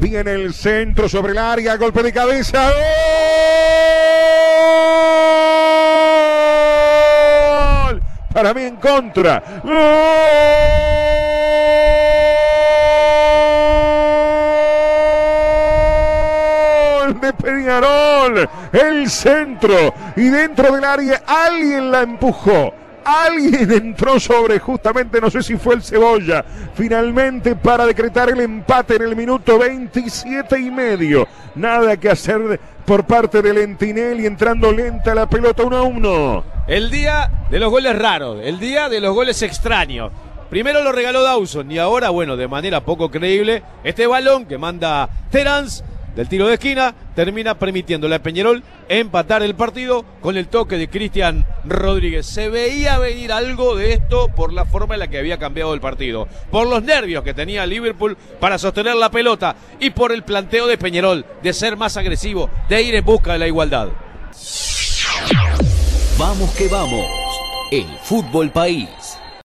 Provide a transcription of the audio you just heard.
Viene el centro sobre el área, golpe de cabeza. ¡Gol! Para mí en contra. ¡Gol! De Peñarol. El centro. Y dentro del área alguien la empujó. Alguien entró sobre justamente, no sé si fue el Cebolla, finalmente para decretar el empate en el minuto 27 y medio. Nada que hacer por parte de Lentinelli entrando lenta la pelota 1 a 1. El día de los goles raros, el día de los goles extraños. Primero lo regaló Dawson y ahora, bueno, de manera poco creíble, este balón que manda Terans del tiro de esquina termina permitiéndole a Peñarol empatar el partido con el toque de Cristian Rodríguez. Se veía venir algo de esto por la forma en la que había cambiado el partido, por los nervios que tenía Liverpool para sostener la pelota y por el planteo de Peñarol de ser más agresivo, de ir en busca de la igualdad. Vamos que vamos, el fútbol país.